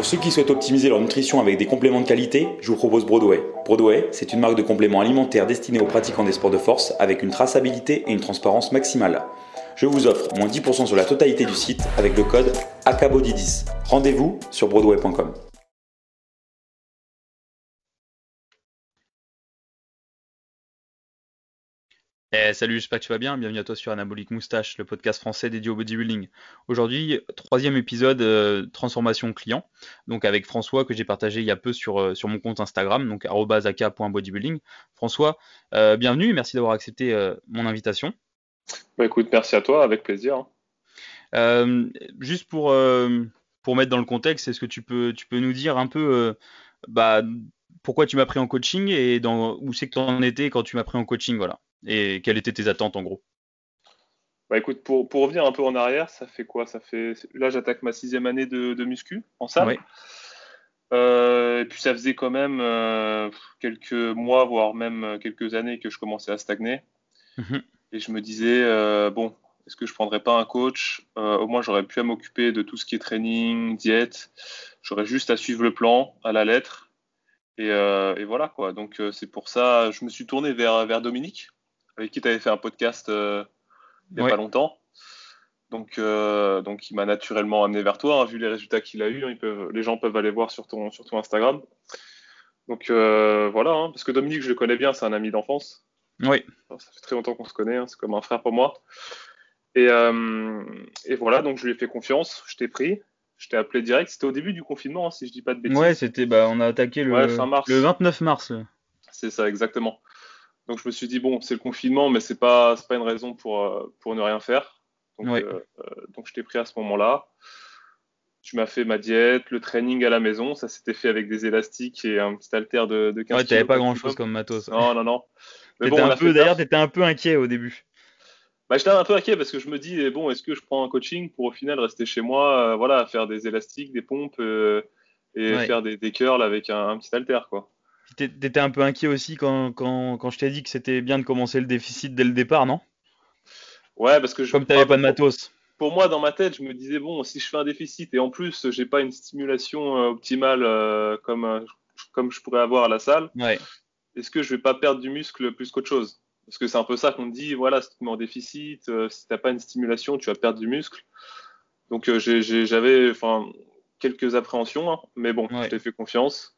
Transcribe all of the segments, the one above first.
Pour ceux qui souhaitent optimiser leur nutrition avec des compléments de qualité, je vous propose Broadway. Broadway, c'est une marque de compléments alimentaires destinée aux pratiquants des sports de force avec une traçabilité et une transparence maximale. Je vous offre moins 10% sur la totalité du site avec le code ACABODY10. Rendez-vous sur broadway.com. Eh, salut, j'espère que tu vas bien. Bienvenue à toi sur Anabolic Moustache, le podcast français dédié au bodybuilding. Aujourd'hui, troisième épisode euh, transformation client. Donc avec François que j'ai partagé il y a peu sur, euh, sur mon compte Instagram, donc @aka.bodybuilding. François, euh, bienvenue, merci d'avoir accepté mon invitation. Bah écoute, merci à toi, avec plaisir. juste pour pour mettre dans le contexte, est-ce que tu peux tu peux nous dire un peu bah, pourquoi tu m'as pris en coaching et dans où c'est que tu en étais quand tu m'as pris en coaching, voilà. Et quelles étaient tes attentes en gros? Bah écoute, pour, pour, revenir un peu en arrière, ça fait quoi? Ça fait là j'attaque ma sixième année de, de muscu en salle. Euh, et puis ça faisait quand même euh, quelques mois, voire même quelques années que je commençais à stagner. Mhm. Et je me disais euh, bon, est-ce que je prendrais pas un coach? Au moins j'aurais pu m'occuper de tout ce qui est training, diète. J'aurais juste à suivre le plan à la lettre. Et, et voilà quoi. Donc c'est pour ça, je me suis tourné vers vers Dominique avec qui tu avais fait un podcast euh, il n'y a pas longtemps. Donc, euh, donc il m'a naturellement amené vers toi, hein, vu les résultats qu'il a eu. Hein, peuvent, les gens peuvent aller voir sur ton, sur ton Instagram. Donc euh, voilà, hein, parce que Dominique, je le connais bien, c'est un ami d'enfance. Oui. Ça fait très longtemps qu'on se connaît, c'est comme un frère pour moi. Et, et, voilà, donc je lui ai fait confiance, je t'ai pris, je t'ai appelé direct. C'était au début du confinement, si je dis pas de bêtises. Ouais, c'était, bah, on a attaqué le, le 29 mars. C'est ça, exactement. Donc je me suis dit bon, c'est le confinement, mais c'est pas pas une raison pour euh, pour ne rien faire. Donc, euh, euh, donc je t'ai pris à ce moment-là. Tu m'as fait ma diète, le training à la maison. Ça s'était fait avec des élastiques et un petit haltère de, de 15 Ouais, t'avais pas grand-chose comme matos. Non, non, non. Mais bon, d'ailleurs, t'étais un peu inquiet au début. Bah, j'étais un peu inquiet parce que je me dis, eh, bon, est-ce que je prends un coaching pour au final rester chez moi, voilà, faire des élastiques, des pompes et faire des, des curls avec un, un petit haltère, quoi. T'étais un peu inquiet aussi quand, quand, quand je t'ai dit que c'était bien de commencer le déficit dès le départ, non? Ouais, parce que je. Comme t'avais pas de matos. Pour moi, dans ma tête, je me disais bon, si je fais un déficit et en plus j'ai pas une stimulation euh, optimale euh, comme euh, comme je pourrais avoir à la salle, ouais. est-ce que je vais pas perdre du muscle plus qu'autre chose? Parce que c'est un peu ça qu'on dit. Voilà, si tu mets en déficit, si t'as pas une stimulation, tu vas perdre du muscle. Donc j'avais quelques appréhensions, hein, mais bon, je t'ai fait confiance.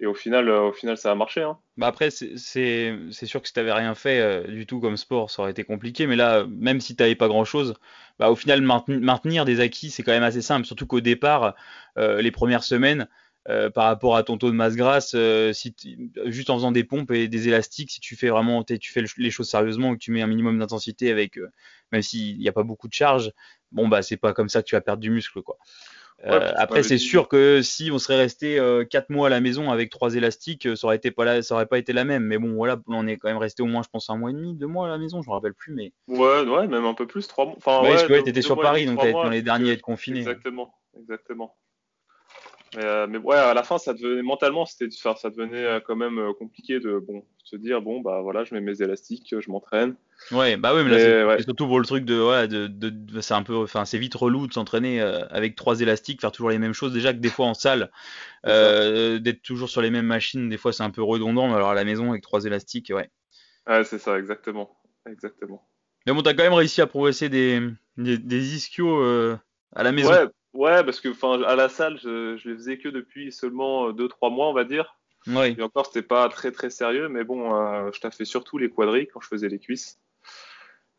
Et au final, euh, au final, ça a marché. Hein. Bah après, c'est sûr que si tu n'avais rien fait euh, du tout comme sport, ça aurait été compliqué. Mais là, même si tu n'avais pas grand-chose, bah, au final, maintenir des acquis, c'est quand même assez simple. Surtout qu'au départ, euh, les premières semaines, par rapport à ton taux de masse grasse, si juste en faisant des pompes et des élastiques, si tu fais vraiment, tu fais les choses sérieusement que tu mets un minimum d'intensité avec, même s'il n'y a pas beaucoup de charge, bon bah c'est pas comme ça que tu vas perdre du muscle quoi. Euh, après, c'est sûr que si on serait resté 4 euh, mois à la maison avec trois élastiques, euh, ça aurait été pas ça aurait pas été la même. Mais bon, voilà, on est quand même resté au moins, je pense, un mois et demi, deux mois à la maison, je me rappelle plus, mais. Ouais, ouais, même un peu plus, trois mois. Enfin, ouais, ouais, t'étais sur Paris, donc t'étais dans les derniers à être confiné. Exactement, exactement. Mais, mais, ouais, à la fin, ça devenait mentalement, c'était, ça devenait quand même compliqué de bon se dire bon bah voilà, je mets mes élastiques, je m'entraîne. Ouais, bah oui, mais là, c'est surtout pour le truc de, ouais, de, de, c'est un peu, enfin, c'est vite relou de s'entraîner euh, avec trois élastiques, faire toujours les mêmes choses. Déjà que des fois en salle, euh, d'être toujours sur les mêmes machines, des fois c'est un peu redondant, mais alors à la maison avec trois élastiques, ouais. Ouais, c'est ça, exactement, exactement. Mais bon, t'as quand même réussi à progresser des, des, des ischios euh, à la maison. Ouais, ouais, parce que, enfin, à la salle, je, je les faisais que depuis seulement 2-3 mois, on va dire. Ouais. Et encore, c'était pas très très sérieux, mais bon, je t'ai fait surtout les quadris quand je faisais les cuisses.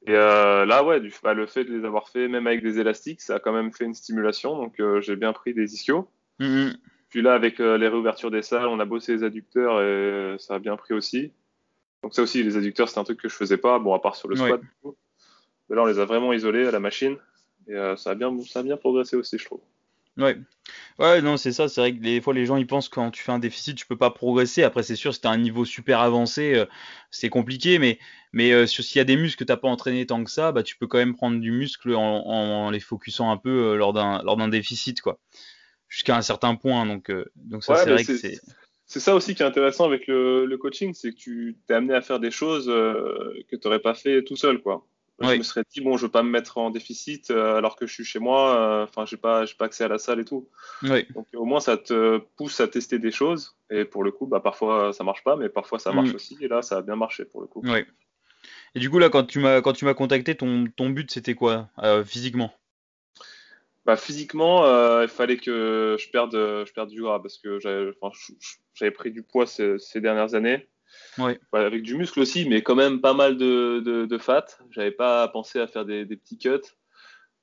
Et euh, là, ouais, du, bah, le fait de les avoir fait, même avec des élastiques, ça a quand même fait une stimulation. Donc, euh, j'ai bien pris des ischios. Mm-hmm. Puis là, avec euh, les réouvertures des salles, on a bossé les adducteurs et ça a bien pris aussi. Donc, ça aussi, les adducteurs, c'est un truc que je faisais pas, bon, à part sur le squat. Mais là, on les a vraiment isolés à la machine. Et ça, a bien, ça a bien progressé aussi, je trouve. Ouais. Ouais, non, c'est ça. C'est vrai que des fois, les gens, ils pensent que quand tu fais un déficit, tu peux pas progresser. Après, c'est sûr, si t'as un niveau super avancé, euh, c'est compliqué. Mais, mais euh, s'il y a des muscles que t'as pas entraîné tant que ça, bah, tu peux quand même prendre du muscle en, en les focusant un peu euh, lors d'un, déficit, quoi. Jusqu'à un certain point. Donc, donc ça, c'est vrai que c'est. C'est ça aussi qui est intéressant avec le, le coaching, c'est que tu t'es amené à faire des choses que tu n'aurais pas fait tout seul, quoi. Je me serais dit bon, je veux pas me mettre en déficit alors que je suis chez moi. Enfin, j'ai pas, j'ai pas accès à la salle et tout. Donc au moins ça te pousse à tester des choses. Et pour le coup, bah parfois ça marche pas, mais parfois ça marche mm. aussi. Et là, ça a bien marché pour le coup. Oui. Et du coup là, quand tu m'as quand tu m'as contacté, ton ton but c'était quoi physiquement? Bah, physiquement, euh, il fallait que je perde, je perde du gras parce que j'avais pris du poids ces, dernières années. Oui. avec du muscle aussi, mais quand même pas mal de, de, de fat. J'avais pas pensé à faire des, petits cuts.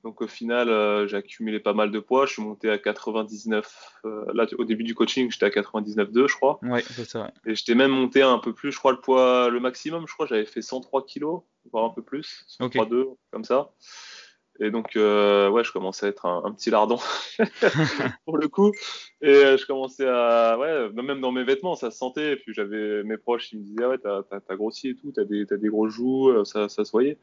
Donc au final, euh, j'ai accumulé pas mal de poids. Je suis monté à 99. Euh, là, au début du coaching, j'étais à 99,2, je crois. Oui, c'est ça. Et j'étais même monté un peu plus. Je crois le poids, le maximum, je crois, j'avais fait 103 kilos, voire un peu plus, 103,2, comme ça. Et donc, euh, ouais, je commençais à être un, petit lardon pour le coup. Et euh, je commençais à, ouais, même dans mes vêtements, ça se sentait. Et puis j'avais mes proches qui me disaient, ouais, t'as grossi et tout, t'as des, as des gros joues, euh, ça, ça se voyait.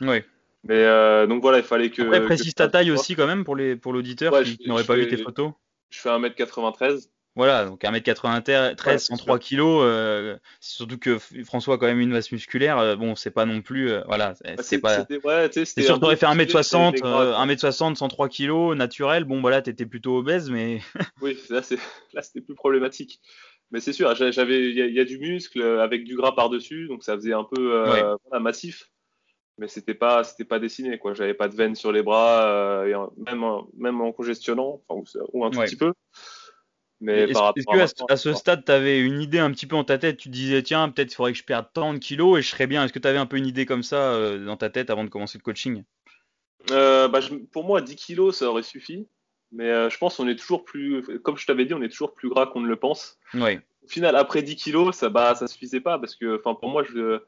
Ouais. Mais euh, donc voilà, il fallait que. Après, précise ta taille aussi quand même pour les pour l'auditeur qui, n'aurait pas vu tes photos. Je fais 1m93. Voilà, donc 1m93, 103 kg, euh, surtout que François a quand même une masse musculaire, euh, bon, c'est pas non plus, euh, voilà, c'est bah, pas. Ouais, c'est sûr, t'aurais fait 1m60, 1m60, 103 kg, naturel, bon, voilà, t'étais plutôt obèse, mais. oui, là, c'était plus problématique. Mais c'est sûr, j'avais, il y, a du muscle avec du gras par-dessus, donc ça faisait un peu massif. Mais c'était pas, c'était pas dessiné, quoi. J'avais pas de veines sur les bras, même, même en congestionnant, ou, ou un tout petit peu. Mais est-ce que à, ce stade, tu avais une idée un petit peu en ta tête? Tu disais, tiens, peut-être il faudrait que je perde tant de kilos et je serais bien. Est-ce que tu avais un peu une idée comme ça euh, dans ta tête avant de commencer le coaching? Euh, bah, Pour moi, 10 kilos, ça aurait suffi. Mais euh, je pense qu'on est toujours plus, comme je t'avais dit, on est toujours plus gras qu'on ne le pense. Oui. Au final, après 10 kilos, ça, bah, ça suffisait pas parce que, pour moi, je,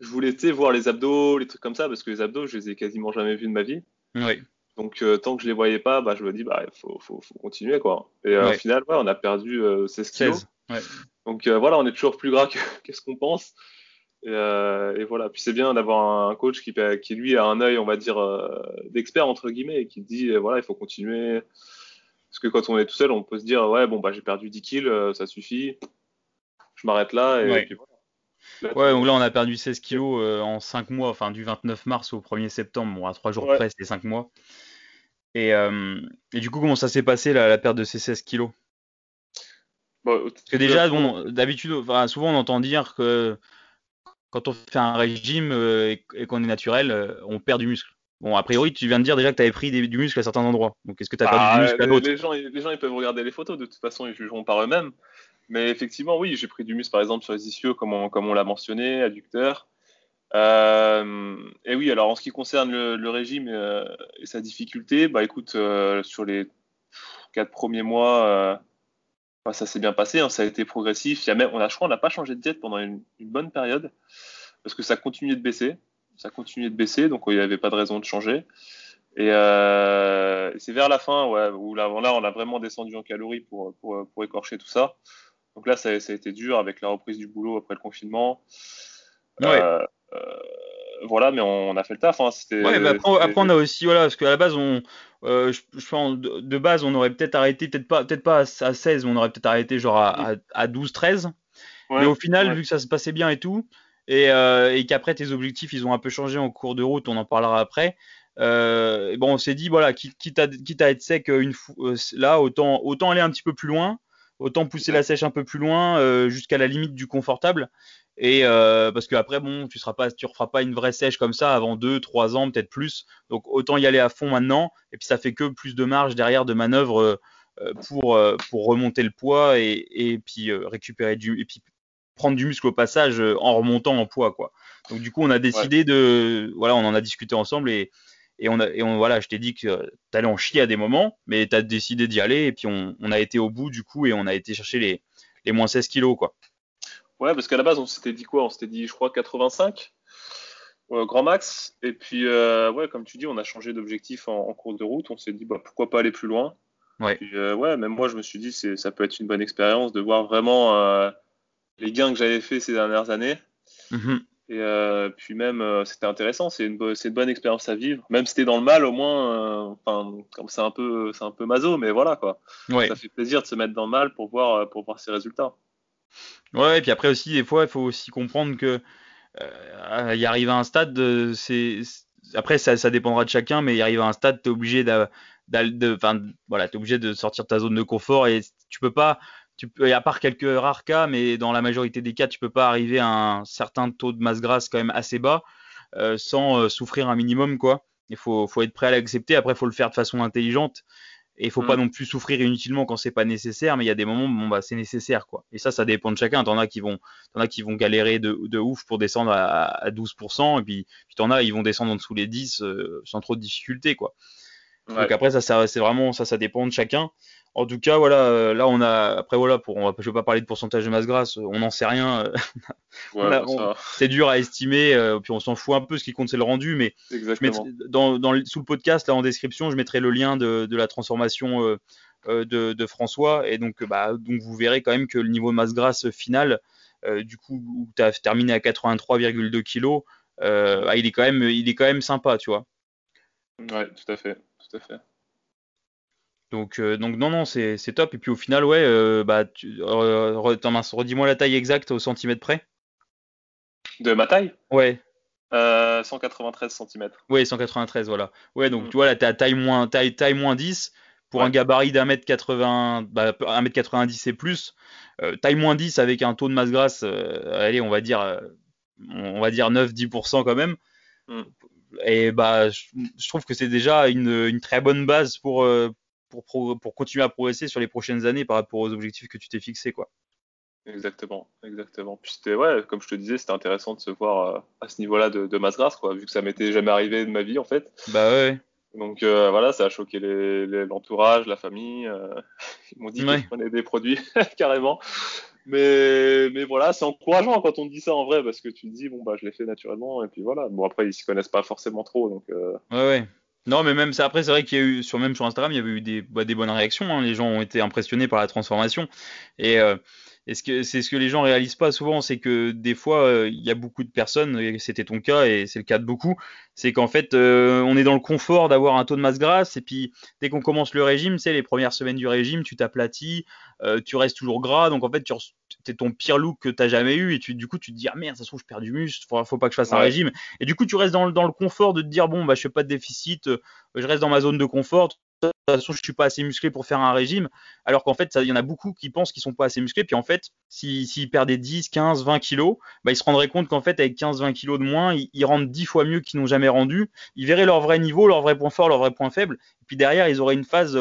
je voulais voir les abdos, les trucs comme ça, parce que les abdos, je les ai quasiment jamais vus de ma vie. Oui. Donc euh, tant que je les voyais pas, bah, je me dis bah il faut, faut, faut, continuer quoi. Et euh, au final, ouais, on a perdu 16 euh, kilos. Donc voilà, on est toujours plus gras qu'est-ce qu'on pense. Et, et, voilà. Puis c'est bien d'avoir un coach qui, qui lui a un œil, on va dire, d'expert entre guillemets, et qui dit voilà, il faut continuer. Parce que quand on est tout seul, on peut se dire ouais bon bah j'ai perdu 10 kilos, ça suffit. Je m'arrête là et, puis voilà. Ouais, donc là on a perdu 16 kilos en 5 mois, enfin du 29 mars au 1er septembre, bon à 3 jours près c'est 5 mois. Euh, et, du coup, comment ça s'est passé la, perte de ces 16 kilos? Parce que déjà, bon, d'habitude, souvent on entend dire que quand on fait un régime euh, et, qu'on est naturel, euh, on perd du muscle. Bon, a priori, tu viens de dire déjà que tu avais pris du muscle à certains endroits. Donc, est-ce que tu as perdu du ah, muscle à d'autres les gens, les gens, ils peuvent regarder les photos, de toute façon, ils jugeront par eux-mêmes. Mais effectivement, oui, j'ai pris du muscle, par exemple, sur les ischios, comme on, comme on l'a mentionné, adducteurs. Euh, et oui, alors en ce qui concerne le, régime euh, et sa difficulté, bah écoute, euh, sur les quatre premiers mois, bah, ça s'est bien passé, hein, ça a été progressif. Il y a même, on a, je crois, on n'a pas changé de diète pendant une, bonne période parce que ça continuait de baisser, ça continuait de baisser, donc il n'y avait pas de raison de changer. Et, c'est vers la fin, ouais, où là, là, on a vraiment descendu en calories pour, pour, pour écorcher tout ça. Donc là, ça, ça, a été dur avec la reprise du boulot après le confinement. Ouais. Euh, voilà, mais on, a fait le taf. Hein, ouais, après, on a aussi, voilà, parce qu'à la base, on, euh, je, de, base, on aurait peut-être arrêté, peut-être pas, peut-être pas à 16, mais on aurait peut-être arrêté genre à, à, 12, 13. mais au final, vu que ça se passait bien et tout, et, euh, et qu'après tes objectifs, ils ont un peu changé en cours de route, on en parlera après. Euh, bon, on s'est dit, voilà, quitte à, quitte à être sec une là, autant, autant aller un petit peu plus loin, autant pousser la sèche un peu plus loin, jusqu'à la limite du confortable. Et euh, parce qu'après, bon, tu seras pas, tu referas pas une vraie sèche comme ça avant 2, 3 ans, peut-être plus. Donc autant y aller à fond maintenant. Et puis ça fait que plus de marge derrière de manœuvre euh, pour, euh, pour remonter le poids et, et puis récupérer du et puis prendre du muscle au passage en remontant en poids quoi. Donc du coup, on a décidé de voilà, on en a discuté ensemble et et on a et on voilà, je t'ai dit que tu allais en chier à des moments, mais tu as décidé d'y aller et puis on, on a été au bout du coup et on a été chercher les les moins 16 kilos quoi. Ouais, parce qu'à la base, on s'était dit quoi? On s'était dit, je crois, 85 euh, grand max. Et puis, euh, ouais, comme tu dis, on a changé d'objectif en, cours de route. On s'est dit, bah, pourquoi pas aller plus loin? Ouais. Euh, ouais, même moi, je me suis dit, ça peut être une bonne expérience de voir vraiment les gains que j'avais fait ces dernières années. Mm-hmm. Et puis même, c'était intéressant. C'est une, une, bonne expérience à vivre. Même si t'es dans le mal, au moins, enfin, comme c'est un peu, c'est un peu maso, mais voilà quoi. Ouais. Ça fait plaisir de se mettre dans le mal pour voir, pour voir ses résultats. Ouais, et puis après aussi, des fois, il faut aussi comprendre que euh, y arrive à un stade, c'est après ça, ça, dépendra de chacun, mais y arrive à un stade, t'es obligé de, voilà, t'es obligé de sortir de ta zone de confort et tu peux pas, tu peux, à part quelques rares cas, mais dans la majorité des cas, tu peux pas arriver à un certain taux de masse grasse quand même assez bas euh, sans euh, souffrir un minimum quoi. Il faut, faut être prêt à l'accepter. Après, il faut le faire de façon intelligente. Et il faut pas mm. non plus souffrir inutilement quand c'est pas nécessaire, mais il y a des moments où bon, bah, c'est nécessaire. quoi. Et ça, ça dépend de chacun. T'en as qui vont, en as qui vont galérer de, de ouf pour descendre à, à 12%, et puis, puis t'en as, ils vont descendre en dessous les 10 euh, sans trop de difficultés. quoi. Donc après, ça, ça c'est vraiment, ça, ça dépend de chacun. En tout cas, voilà, euh, là on a, après voilà, pour, on va, je vais pas parler de pourcentage de masse grasse, on n'en sait rien. Euh, c'est dur à estimer, euh, puis on s'en fout un peu. Ce qui compte, c'est le rendu. Mais dans, dans, sous le podcast, là en description, je mettrai le lien de, de la transformation de, de, François, et donc, bah, donc vous verrez quand même que le niveau de masse grasse final, du coup, où tu as terminé à 83,2 kg, bah, il est quand même, il est quand même sympa, tu vois. Ouais, tout à fait, tout à fait. Donc, euh, donc non, non, c'est top. Et puis au final, ouais, euh, bah, tu, redis-moi la taille exacte au centimètre près. De ma taille? Ouais. 193 euh, cm. Ouais, 193, voilà. Ouais, donc mm. tu vois, là, t'es à taille moins, taille, taille moins 10 pour un gabarit d'un mètre 80, bah, 1 mètre 90 et plus. taille moins 10 avec un taux de masse grasse, allez, on va dire, on va dire 9-10% quand même. Mm. Et bah, je, je trouve que c'est déjà une, une, très bonne base pour pour, pour continuer à progresser sur les prochaines années par rapport aux objectifs que tu t'es fixés, quoi. Exactement, exactement. Puis c'était, ouais, comme je te disais, c'était intéressant de se voir euh, à ce niveau-là de, de masse grasse, quoi, vu que ça m'était jamais arrivé de ma vie, en fait. Bah ouais. Donc euh, voilà, ça a choqué l'entourage, la famille. Euh, ils m'ont dit que je prenais des produits, carrément. Mais, mais voilà, c'est encourageant quand on dit ça en vrai, parce que tu te dis, bon, bah, je l'ai fait naturellement, et puis voilà. Bon, après, ils s'y connaissent pas forcément trop, donc. Ouais, ouais. Non, mais même ça, après, c'est vrai qu'il y a eu, sur, même sur Instagram, il y avait eu des, bah, des bonnes réactions. Hein. Les gens ont été impressionnés par la transformation. Et, euh, c'est ce que les gens réalisent pas souvent, c'est que des fois, euh, il y a beaucoup de personnes, c'était ton cas, et c'est le cas de beaucoup, c'est qu'en fait, euh, on est dans le confort d'avoir un taux de masse grasse, et puis dès qu'on commence le régime, sais, les premières semaines du régime, tu t'aplatis, tu restes toujours gras, donc en fait, tu es ton pire look que tu as jamais eu, et tu, du coup, tu te dis, ah merde, ça se trouve, je perds du muscle, faut, faut pas que je fasse un régime. Et du coup, tu restes dans, le confort de te dire, bon, bah, je fais pas de déficit, je reste dans ma zone de confort, de toute façon, je suis pas assez musclé pour faire un régime. Alors qu'en fait, il y en a beaucoup qui pensent qu'ils sont pas assez musclés. Puis en fait, s'ils perdaient 10, 15, 20 kilos, bah, ils se rendraient compte qu'en fait, avec 15, 20 kilos de moins, ils, rendent 10 fois mieux qu'ils n'ont jamais rendu. Ils verraient leur vrai niveau, leur vrai point fort, leur vrai point faible. Et puis derrière, ils auraient une phase,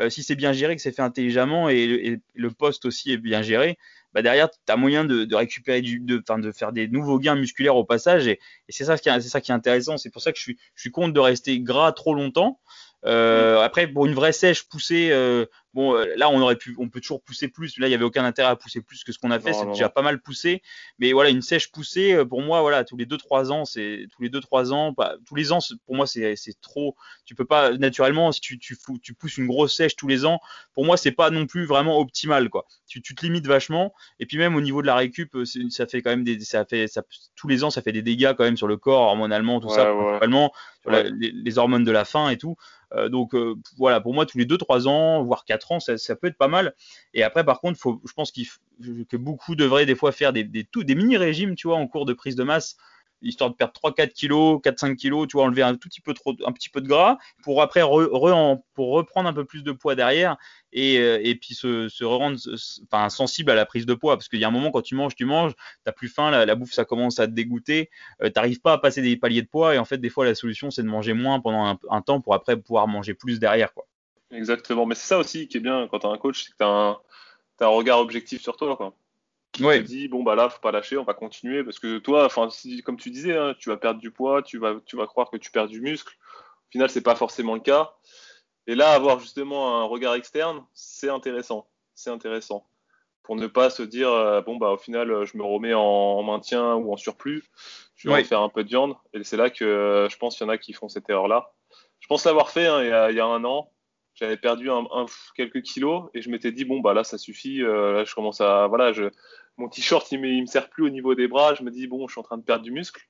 euh, si c'est bien géré, que c'est fait intelligemment et, le poste aussi est bien géré, bah derrière, tu as moyen de, récupérer du, de, de faire des nouveaux gains musculaires au passage. Et, c'est ça, qui est, ça qui est intéressant. C'est pour ça que je suis, je suis contre de rester gras trop longtemps. Euh, après, pour une vraie sèche poussée, euh, bon, euh, là, on aurait pu, on peut toujours pousser plus. Là, il y avait aucun intérêt à pousser plus que ce qu'on a fait. C'est déjà pas mal poussé. Mais voilà, une sèche poussée, pour moi, voilà, tous les 2-3 ans, c'est tous les 2-3 ans, pas, tous les ans, pour moi, c'est trop. Tu peux pas naturellement, si tu, tu, tu, pousses une grosse sèche tous les ans, pour moi, c'est pas non plus vraiment optimal, quoi. Tu, tu te limites vachement. Et puis même au niveau de la récup, ça fait quand même des, ça fait, ça, tous les ans, ça fait des dégâts quand même sur le corps hormonalement, tout ça, principalement, sur les, les, hormones de la faim et tout. Euh, donc euh, voilà, pour moi, tous les 2-3 ans, voire 4 ans, ça, peut être pas mal. Et après, par contre, faut, je pense que beaucoup devraient des fois faire des, des, des mini-régimes, tu vois, en cours de prise de masse histoire de perdre 3-4 kilos, 4-5 kilos, tu vois, enlever un tout petit peu trop, un petit peu de gras, pour après pour reprendre un peu plus de poids derrière et, euh, et puis se, rendre enfin, sensible à la prise de poids, parce qu'il y a un moment quand tu manges, tu manges, t'as plus faim, la, bouffe ça commence à te dégoûter, euh, t'arrives pas à passer des paliers de poids et en fait des fois la solution c'est de manger moins pendant un, temps pour après pouvoir manger plus derrière quoi. Exactement, mais c'est ça aussi qui est bien quand tu as un coach, c'est que tu as un regard objectif sur toi quoi qui te dit bon bah là faut pas lâcher, on va continuer. Parce que toi, enfin si, comme tu disais, hein, tu vas perdre du poids, tu vas tu vas croire que tu perds du muscle. Au final, c'est pas forcément le cas. Et là, avoir justement un regard externe, c'est intéressant, c'est intéressant. Pour ne pas se dire euh, bon bah au final je me remets en, maintien ou en surplus, je vais faire un peu de viande. Et c'est là que euh, je pense qu'il y en a qui font cette erreur là. Je pense l'avoir fait hein, il, y a, il, y a, un an. J'avais perdu un, quelques kilos. Et je m'étais dit bon bah là ça suffit. Euh, là je commence à voilà je mon t-shirt il, il me sert plus au niveau des bras je me dis bon je suis en train de perdre du muscle.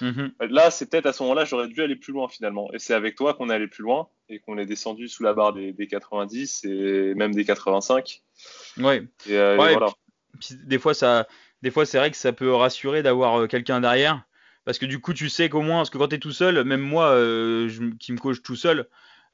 Mm-hmm. là c'est peut-être à ce moment-là j'aurais dû aller plus loin finalement. Et c'est avec toi qu'on est allé plus loin et qu'on est descendu sous la barre des, 90 et même des 85 ouais, et, euh, voilà. des fois ça des fois c'est vrai que ça peut rassurer d'avoir quelqu'un derrière. Parce que du coup tu sais qu'au moins parce que quand tu es tout seul même moi qui me coach tout seul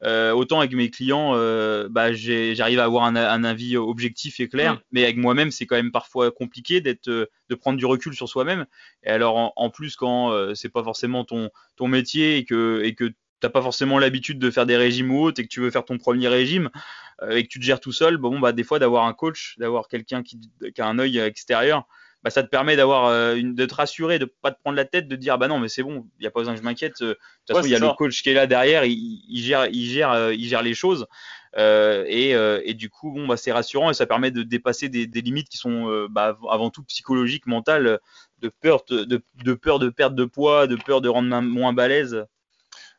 euh, autant avec mes clients, euh, bah, j'arrive à avoir un, avis objectif et clair, mais avec moi-même, c'est quand même parfois compliqué d'être, euh, de prendre du recul sur soi-même. Et alors, en, plus, quand c'est pas forcément ton, ton métier et que, et que t'as pas forcément l'habitude de faire des régimes ou autres et que tu veux faire ton premier régime et que tu te gères tout seul, bon, bah, des fois, d'avoir un coach, d'avoir quelqu'un qui, qui, a un œil extérieur, bah, ça te permet d'avoir euh, de te rassurer, de pas te prendre la tête, de te dire bah non mais c'est bon, il y a pas besoin que je m'inquiète. Euh, de toute façon, il y a le coach qui est là derrière, il, gère, il gère, euh, il gère les choses. Et, et, du coup, bon, bah, c'est rassurant et ça permet de dépasser des, des limites qui sont bah, avant tout psychologiques, mentales, de peur de, de, peur de perte de poids, de peur de rendre moins balèze.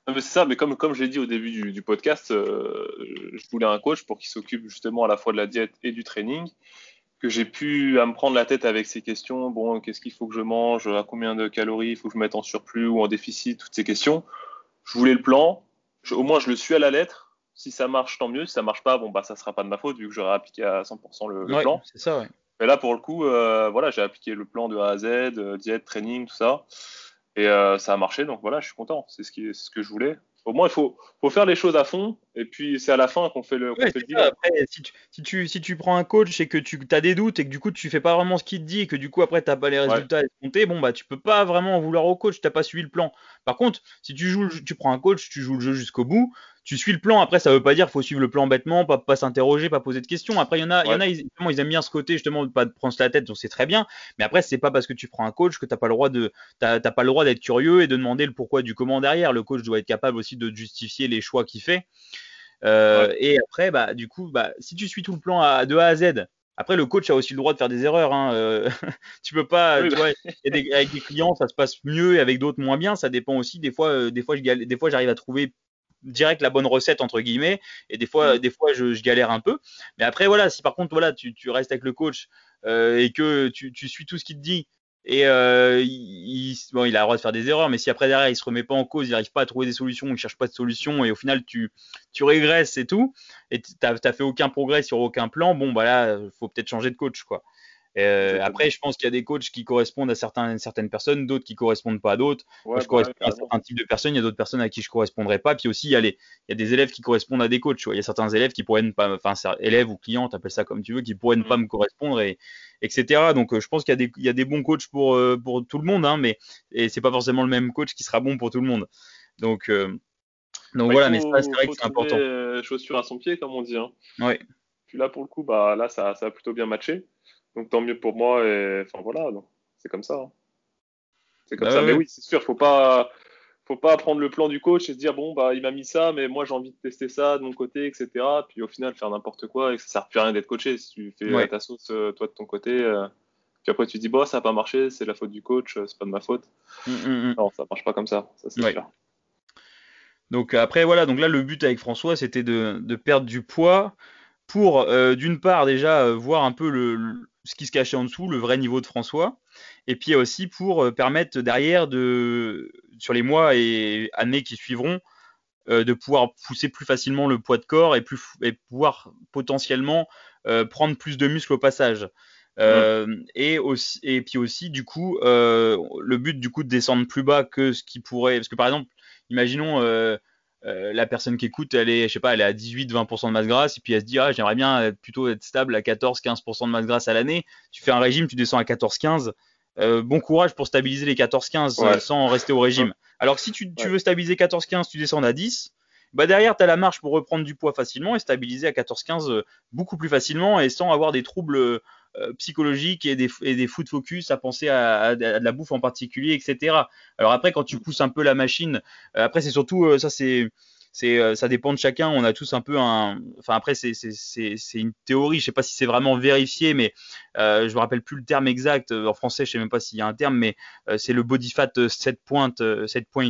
C'est ça, mais comme, comme je l'ai dit au début du, du podcast, je voulais un coach pour qu'il s'occupe justement à la fois de la diète et du training que j'ai pu à me prendre la tête avec ces questions. Bon, qu'est-ce qu'il faut que je mange? À combien de calories il faut que je mette en surplus ou en déficit? Toutes ces questions. Je voulais le plan. au moins, je le suis à la lettre. Si ça marche, tant mieux. Si ça marche pas, bon, bah, ça sera pas de ma faute vu que j'aurais appliqué à 100% le, le plan. C'est ça, ouais. Mais là, pour le coup, euh, voilà, j'ai appliqué le plan de A à Z, euh, diète, training, tout ça. Et euh, ça a marché, donc voilà, je suis content. C'est ce, qui, ce que je voulais. Au moins, il faut, faut faire les choses à fond, et puis c'est à la fin qu'on fait le, fait le Après, si tu, si, tu, si tu prends un coach et que tu as des doutes et que du coup tu fais pas vraiment ce qu'il te dit et que du coup après tu n'as pas les résultats escomptés, bon bah tu peux pas vraiment en vouloir au coach, tu n'as pas suivi le plan. Par contre, si tu joues, tu prends un coach, tu joues le jeu jusqu'au bout, tu suis le plan. Après, ça veut pas dire faut suivre le plan bêtement, pas, pas s'interroger, pas poser de questions. Après, il y en a, il y en a, ils, ils, aiment bien ce côté justement de pas de prendre la tête, donc c'est très bien. Mais après, c'est pas parce que tu prends un coach que t'as pas le droit de, t'as pas le droit d'être curieux et de demander le pourquoi du comment derrière. Le coach doit être capable aussi de justifier les choix qu'il fait. Euh, et après, bah, du coup, bah, si tu suis tout le plan à, de A à Z, après, le coach a aussi le droit de faire des erreurs. Hein. Euh, tu peux pas. tu bah. vois, avec des clients, ça se passe mieux et avec d'autres moins bien. Ça dépend aussi. Des fois, euh, des fois, des fois, j'arrive à trouver direct la bonne recette entre guillemets et des fois mm. des fois je, galère un peu mais après voilà si par contre voilà tu, restes avec le coach euh, et que tu, suis tout ce qu'il te dit et euh, il, a le droit de faire des erreurs, mais si après derrière il se remet pas en cause, il n'arrive pas à trouver des solutions, il cherche pas de solutions, et au final tu, tu régresses et tout, et tu n'as fait aucun progrès sur aucun plan, bon bah là, faut peut-être changer de coach quoi. Euh, après, je pense qu'il y a des coachs qui correspondent à certains, certaines personnes, d'autres qui correspondent pas à d'autres. Moi, je correspond à certains types de personnes, il y a d'autres personnes à qui je correspondrais pas. Puis aussi, il y a, il y a des élèves qui correspondent à des coachs. Il y a certains élèves qui pourraient ne pas, enfin, élèves ou clients, appelle ça comme tu veux, qui pourraient ne pas mm. me correspondre et etc. Donc, euh, je pense qu'il y a des, il y a des bons coachs pour, euh, pour tout le monde, hein, mais et c'est pas forcément le même coach qui sera bon pour tout le monde. Donc, donc voilà, mais c'est vrai que c'est important. Chaussure à son pied, comme on dit. Hein. Oui. Puis là, pour le coup, bah là, ça, ça a plutôt bien matché. Donc tant mieux pour moi. Et enfin voilà, c'est comme ça. Hein. C'est comme bah ça. Mais oui, c'est sûr, faut pas, faut pas prendre le plan du coach et se dire bon bah il m'a mis ça, mais moi j'ai envie de tester ça de mon côté, etc. Puis au final faire n'importe quoi et que ça sert plus à rien d'être coaché. Si tu fais ta sauce euh, toi de ton côté. Euh, puis après, tu dis, bon, ça n'a pas marché, c'est la faute du coach, euh, c'est pas de ma faute. Mm, mm, mm. Non, ça marche pas comme ça, ça c'est clair. Donc après, voilà, donc là, le but avec François, c'était de, de, perdre du poids pour, d'une part, déjà, voir un peu le, ce qui se cachait en dessous, le vrai niveau de François, et puis aussi pour euh, permettre derrière de, sur les mois et années qui suivront, euh, de pouvoir pousser plus facilement le poids de corps et, plus, et pouvoir potentiellement euh, prendre plus de muscles au passage. et, aussi, et puis aussi, du coup, le but du coup de descendre plus bas que ce qui pourrait. Parce que par exemple, imaginons euh, la personne qui écoute, elle est, je sais pas, elle est à 18-20% de masse grasse, et puis elle se dit, ah, j'aimerais bien plutôt être stable à 14-15% de masse grasse à l'année. Tu fais un régime, tu descends à 14-15. Euh, bon courage pour stabiliser les 14-15 euh, sans rester au régime. Alors que si tu, veux stabiliser 14-15, tu descends à 10. Bah derrière, tu as la marche pour reprendre du poids facilement et stabiliser à 14-15 beaucoup plus facilement et sans avoir des troubles euh, psychologique et des, et des food focus à penser à, de la bouffe en particulier, etc. Alors après, quand tu pousses un peu la machine, euh, après c'est surtout euh, ça c'est c'est ça dépend de chacun. On a tous un peu un. Enfin après c'est c'est une théorie. Je sais pas si c'est vraiment vérifié, mais je me rappelle plus le terme exact en français. Je sais même pas s'il y a un terme, mais c'est le body fat 7 points 7 point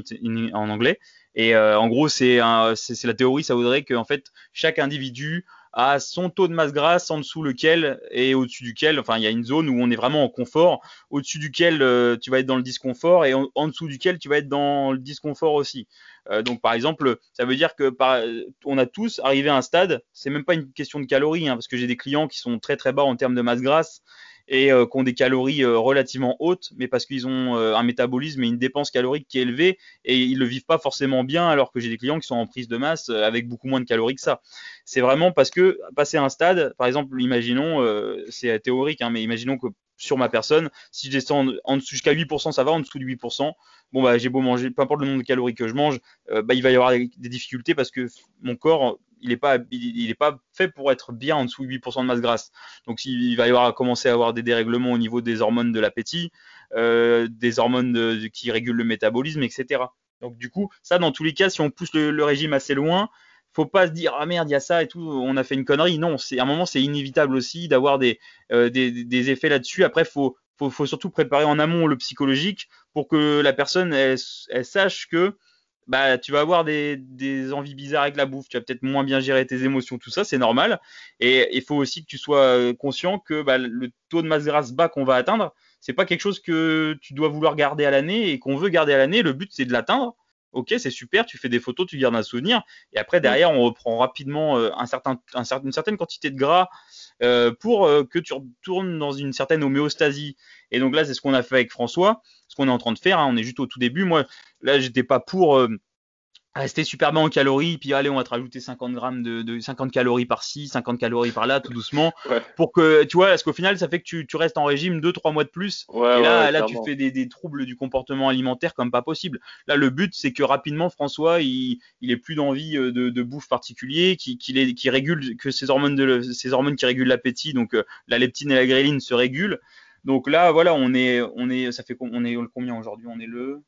en anglais. Et en gros c'est c'est la théorie. Ça voudrait que en fait chaque individu à son taux de masse grasse en dessous lequel et au-dessus duquel, enfin il y a une zone où on est vraiment en confort, au-dessus duquel euh, tu vas être dans le disconfort et en, dessous duquel tu vas être dans le disconfort aussi. Euh, donc par exemple, ça veut dire que par, on a tous arrivé à un stade, c'est même pas une question de calories, hein, parce que j'ai des clients qui sont très très bas en termes de masse grasse et euh, qui ont des calories euh, relativement hautes, mais parce qu'ils ont euh, un métabolisme et une dépense calorique qui est élevée et ils le vivent pas forcément bien, alors que j'ai des clients qui sont en prise de masse avec beaucoup moins de calories que ça. C'est vraiment parce que passer un stade, par exemple, imaginons, c'est théorique, hein, mais imaginons que sur ma personne. Si je descends en dessous jusqu'à 8%, ça va, en dessous de 8%, bon bah j'ai beau manger, peu importe le nombre de calories que je mange, bah il va y avoir des, difficultés parce que mon corps il n'est pas, il, pas fait pour être bien en dessous de 8% de masse grasse. Donc il va y avoir commencer à avoir des dérèglements au niveau des hormones de l'appétit, euh, des hormones qui régulent le métabolisme, etc. Donc du coup, ça dans tous les cas, si on pousse le, régime assez loin, faut pas se dire ah merde il y a ça et tout, on a fait une connerie. Non, c'est à un moment c'est inévitable aussi d'avoir des, euh, des, des, effets là-dessus. Après faut, faut, surtout préparer en amont le psychologique pour que la personne elle sache que bah, tu vas avoir des, des, envies bizarres avec la bouffe, tu vas peut-être moins bien gérer tes émotions, tout ça, c'est normal. Et il faut aussi que tu sois euh, conscient que bah, le taux de masse grasse bas qu'on va atteindre, c'est pas quelque chose que tu dois vouloir garder à l'année et qu'on veut garder à l'année. Le but, c'est de l'atteindre. Ok, c'est super, tu fais des photos, tu gardes un souvenir. Et après, derrière, on reprend rapidement euh, un certain, un certain, une certaine quantité de gras euh, pour euh, que tu retournes dans une certaine homéostasie. Et donc là, c'est ce qu'on a fait avec François, ce qu'on est en train de faire. Hein, on est juste au tout début. Moi, là, j'étais pas pour euh, rester super bien en calories, puis allez, on va te rajouter 50 grammes de, de 50 calories par-ci, 50 calories par-là, tout doucement, pour que, tu vois, parce qu'au final, ça fait que tu, tu restes en régime 2-3 mois de plus, et là, là, tu fais des, des, troubles du comportement alimentaire comme pas possible. Là, le but, c'est que rapidement, François, il, il ait plus d'envie euh, de, de, bouffe particulier, qu'il qu qui régule, que ces hormones, de, hormones qui régulent l'appétit, donc euh, la leptine et la gréline se régulent. Donc là, voilà, on est, on est, ça fait, on est combien aujourd'hui? On est le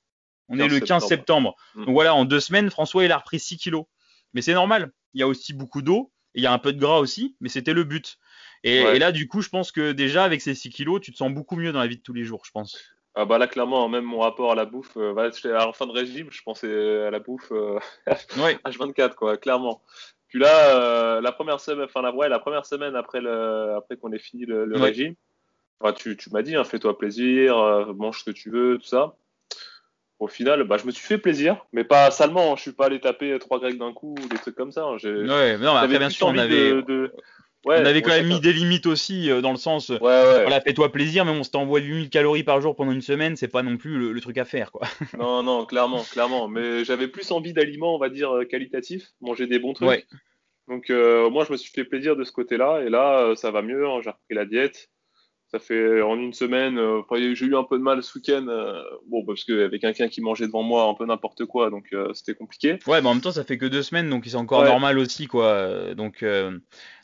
on est le 15 septembre. Mm. Donc voilà, en deux semaines, François, il a repris 6 kilos. Mais c'est normal. Il y a aussi beaucoup d'eau. Il y a un peu de gras aussi, mais c'était le but. Et, là, du coup, je pense que déjà, avec ces 6 kilos, tu te sens beaucoup mieux dans la vie de tous les jours, je pense. Ah bah là, clairement, même mon rapport à la bouffe, euh, en fin de régime, je pensais à la bouffe euh, H24, quoi, clairement. Puis là, euh, la première semaine, enfin la, ouais, la première semaine après, le, après qu'on ait fini le, régime, tu, tu m'as dit, hein, fais-toi plaisir, euh, mange ce que tu veux, tout ça au final, bah, je me suis fait plaisir, mais pas salement. Je suis pas allé taper trois grecs d'un coup ou des trucs comme ça. Hein. Ouais, mais non, après, bien sûr, on avait, on avait quand même mis des limites aussi, euh, dans le sens, ouais, ouais. voilà, fais-toi plaisir, mais on se t'envoie 8000 calories par jour pendant une semaine, c'est pas non plus le, truc à faire, quoi. non, non, clairement, clairement. Mais j'avais plus envie d'aliments, on va dire, euh, qualitatifs, manger des bons trucs. Donc, euh, moi, je me suis fait plaisir de ce côté-là, et là, euh, ça va mieux. Hein. J'ai repris la diète. Ça fait en une semaine, euh, j'ai eu un peu de mal ce week-end, euh, bon parce que avec quelqu'un qui mangeait devant moi un peu n'importe quoi, donc euh, c'était compliqué. Ouais, mais en même temps ça fait que deux semaines, donc c'est encore normal aussi quoi. Donc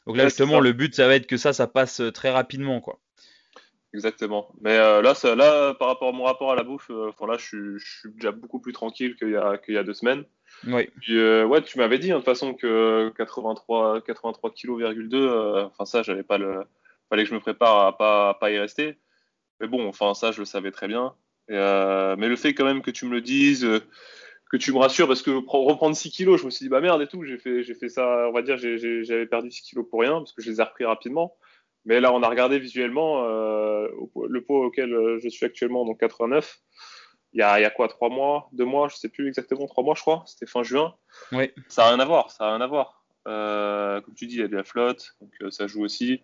donc là justement le but ça va être que ça ça passe très rapidement quoi. Exactement. Mais là ça, là par rapport à mon rapport à la bouffe, enfin là je suis, je suis déjà beaucoup plus tranquille qu'il y a qu'il y a deux semaines. Oui. Puis, ouais, tu m'avais dit hein, de toute façon que 83 83 kg, enfin ça j'avais pas le fallait que je me prépare à pas, pas y rester. Mais bon, enfin, ça, je le savais très bien. Euh, mais le fait quand même que tu me le dises, euh, que tu me rassures, parce que reprendre 6 kilos, je me suis dit, bah merde et tout, j'ai fait, j'ai fait ça, on va dire, j'avais perdu 6 kilos pour rien, parce que je les ai repris rapidement. Mais là, on a regardé visuellement euh, le poids auquel je suis actuellement, donc 89. Il y a, il y a quoi, 3 mois, 2 mois, je sais plus exactement, 3 mois, je crois. C'était fin juin. Oui. Ça n'a rien à voir, ça n'a rien à voir. comme tu dis, il y a de la flotte, donc ça joue aussi.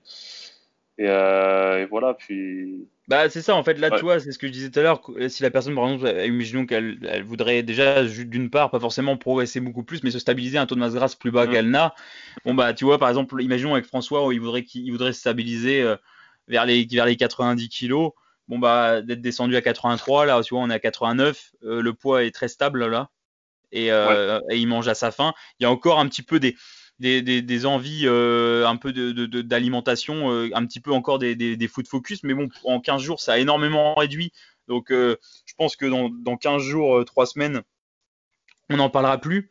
Euh, et, voilà, puis. Bah, c'est ça, en fait, là, tu vois, c'est ce que je disais tout à l'heure. Si la personne, par exemple, imaginons qu'elle elle voudrait déjà, d'une part, pas forcément progresser beaucoup plus, mais se stabiliser un taux de masse grasse plus bas mm. qu'elle n'a. Bon, bah, tu vois, par exemple, imaginons avec François, il voudrait, qu'il voudrait se stabiliser euh, vers, les, vers les 90 kilos. Bon, bah, d'être descendu à 83, là, tu vois, on est à 89. Euh, le poids est très stable, là. Et, et il mange à sa faim. Il y a encore un petit peu des des, envies euh, un peu d'alimentation, de, euh, un petit peu encore des, des, food focus, mais bon, en 15 jours, ça a énormément réduit. Donc, euh, je pense que dans, dans 15 jours, 3 semaines, on n'en parlera plus.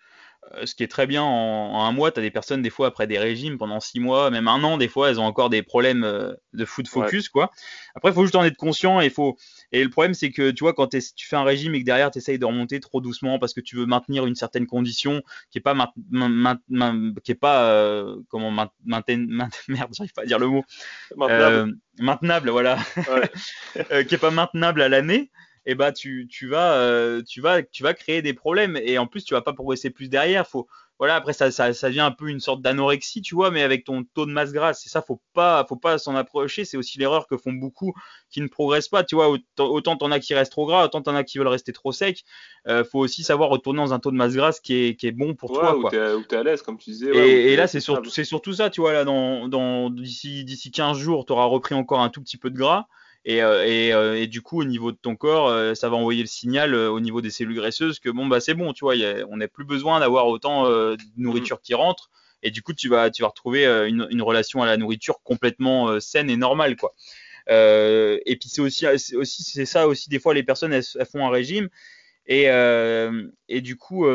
Euh, ce qui est très bien en, un mois. Tu as des personnes, des fois, après des régimes, pendant six mois, même un an, des fois, elles ont encore des problèmes euh, de food focus, quoi. Après, il faut juste en être conscient et faut. Et le problème, c'est que tu vois, quand tu fais un régime et que derrière, tu essayes de remonter trop doucement parce que tu veux maintenir une certaine condition qui est pas, qui est pas euh, comment merde, j'arrive pas à dire le mot. Maintenable. maintenable, voilà. qui est pas maintenable à l'année et eh bah tu, tu vas euh, tu vas tu vas créer des problèmes et en plus tu vas pas progresser plus derrière. Faut voilà, après ça, ça, ça devient un peu une sorte d'anorexie, tu vois, mais avec ton taux de masse grasse. Et ça, faut pas, faut pas s'en approcher. C'est aussi l'erreur que font beaucoup qui ne progressent pas, tu vois. Autant t'en as qui restent trop gras, autant t'en as qui veulent rester trop secs. Euh, faut aussi savoir retourner dans un taux de masse grasse qui est, qui est bon pour toi. Où t'es à l'aise, comme tu disais. et, là, c'est surtout, c'est surtout ça, tu vois, là, dans, dans, d'ici, d'ici 15 jours, tu auras repris encore un tout petit peu de gras. Et, euh, et, euh, et, du coup, au niveau de ton corps, euh, ça va envoyer le signal au niveau des cellules graisseuses que bon, bah c'est bon, tu vois, on n'a plus besoin d'avoir autant de nourriture mm. qui rentre. Et du coup, tu vas, tu vas retrouver une, une relation à la nourriture complètement saine et normale, quoi. et puis c'est aussi, aussi c'est ça aussi des fois les personnes elles, font un régime et, et du coup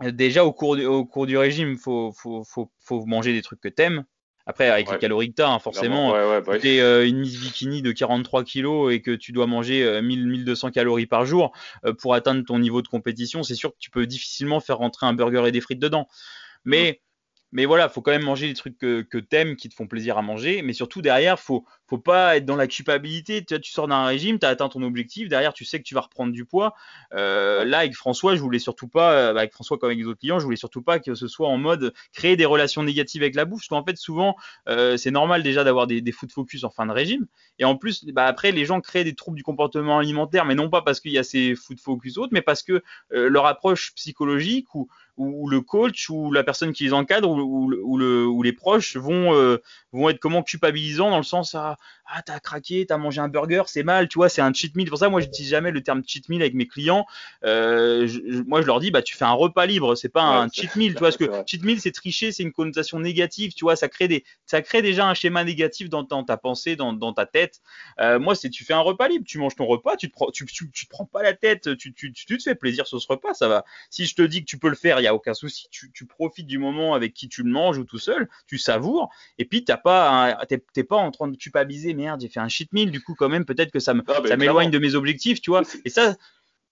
déjà au cours du, au cours du régime faut, faut, faut, faut manger des trucs que t'aimes après, avec les calories que tu as, hein, forcément, ouais, bah tu es euh, une Miss Bikini de 43 kilos et que tu dois manger 1000, euh, 1200 calories par jour euh, pour atteindre ton niveau de compétition, c'est sûr que tu peux difficilement faire rentrer un burger et des frites dedans. Mais mais voilà, faut quand même manger des trucs que, que t'aimes, qui te font plaisir à manger. Mais surtout derrière, faut faut pas être dans la culpabilité. Tu, tu sors d'un régime, tu as atteint ton objectif. Derrière, tu sais que tu vas reprendre du poids. Euh, là, avec François, je voulais surtout pas, euh, avec François comme avec les autres clients, je voulais surtout pas que ce soit en mode créer des relations négatives avec la bouffe. Parce qu'en fait, souvent, euh, c'est normal déjà d'avoir des, des food focus en fin de régime. Et en plus, bah, après, les gens créent des troubles du comportement alimentaire, mais non pas parce qu'il y a ces food focus autres, mais parce que leur approche psychologique ou le coach ou la personne qui les encadre ou, le, ou les proches vont, vont être comment culpabilisants dans le sens à ah t'as craqué, t'as mangé un burger, c'est mal, tu vois, c'est un cheat meal. Pour ça, moi, je dis jamais le terme cheat meal avec mes clients. Euh, moi, je leur dis, bah, tu fais un repas libre, c'est pas un cheat meal, tu vois, parce que cheat meal, c'est tricher, c'est une connotation négative, tu vois, ça crée des, ça crée déjà un schéma négatif dans, ta pensée, dans, dans ta tête. Euh, moi, c'est tu fais un repas libre, tu manges ton repas, tu te prends, tu, tu, te prends pas la tête, tu, tu, tu, te fais plaisir sur ce repas, ça va. Si je te dis que tu peux le faire, il y a aucun souci, tu, tu profites du moment avec qui tu le manges ou tout seul, tu savoures, et puis t'as pas, t'es pas en train de culpabiliser, merde, j'ai fait un cheat meal du coup, quand même, peut-être que ça m'éloigne de mes objectifs, tu vois. Et ça,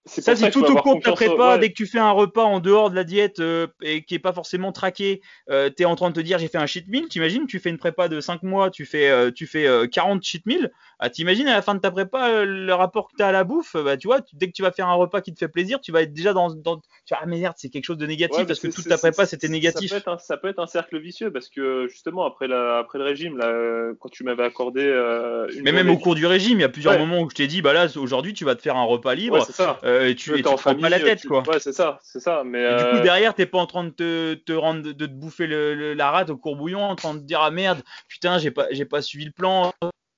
ça, c'est tout au cours de ta prépa. Dès que tu fais un repas en dehors de la diète euh, et qui est pas forcément traqué, euh, tu es en train de te dire j'ai fait un cheat meal. T'imagines, tu fais une prépa de 5 mois, tu fais, euh, tu fais 40 cheat meals. Ah, t'imagines à la fin de ta prépa le rapport que tu as à la bouffe. Bah, tu vois, dès que tu vas faire un repas qui te fait plaisir, tu vas être déjà dans. dans tu vas, ah merde, c'est quelque chose de négatif parce que toute ta prépa c'était négatif. Ça peut, un, ça peut, être un, cercle vicieux parce que justement après, la, après le régime, là, quand tu m'avais accordé. Une Mais même au cours du régime, il y a plusieurs moments où je t'ai dit bah là aujourd'hui tu vas te faire un repas libre. Ça. Et tu, tu pas la tête, quoi. Ouais, c'est ça, c'est ça. Mais Du coup, euh, derrière, t'es pas en train de te, te rendre, de te bouffer le, la rate au courbouillon, en train de te dire ah merde, putain, j'ai pas, j'ai pas suivi le plan.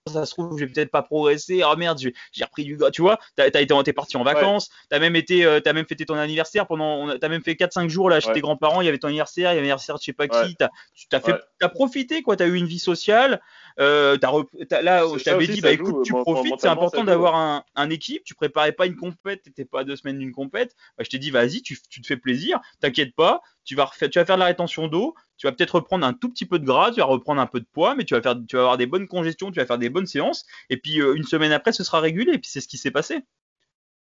Ça se trouve, j'ai peut-être pas progressé. Ah merde, j'ai repris du gars. Tu vois, t'as as été, t'es parti en vacances. T'as même été, euh, t'as même fêté ton anniversaire pendant. T'as même fait 4-5 jours là chez tes grands-parents. Il y avait ton anniversaire, il y avait l'anniversaire de je sais pas qui. T'as, fait, t'as profité quoi. T'as eu une vie sociale. Euh, là, je t'avais dit, bah écoute, tu profites, c'est important d'avoir un, un, équipe. Tu préparais pas une compète, t'étais pas à deux semaines d'une compète. Bah, je t'ai dit, vas-y, tu, tu, te fais plaisir, t'inquiète pas. Tu vas, refaire, tu vas faire de la rétention d'eau, tu vas peut-être reprendre un tout petit peu de gras, tu vas reprendre un peu de poids, mais tu vas, faire, tu vas avoir des bonnes congestions, tu vas faire des bonnes séances. Et puis euh, une semaine après, ce sera régulé. Et puis c'est ce qui s'est passé.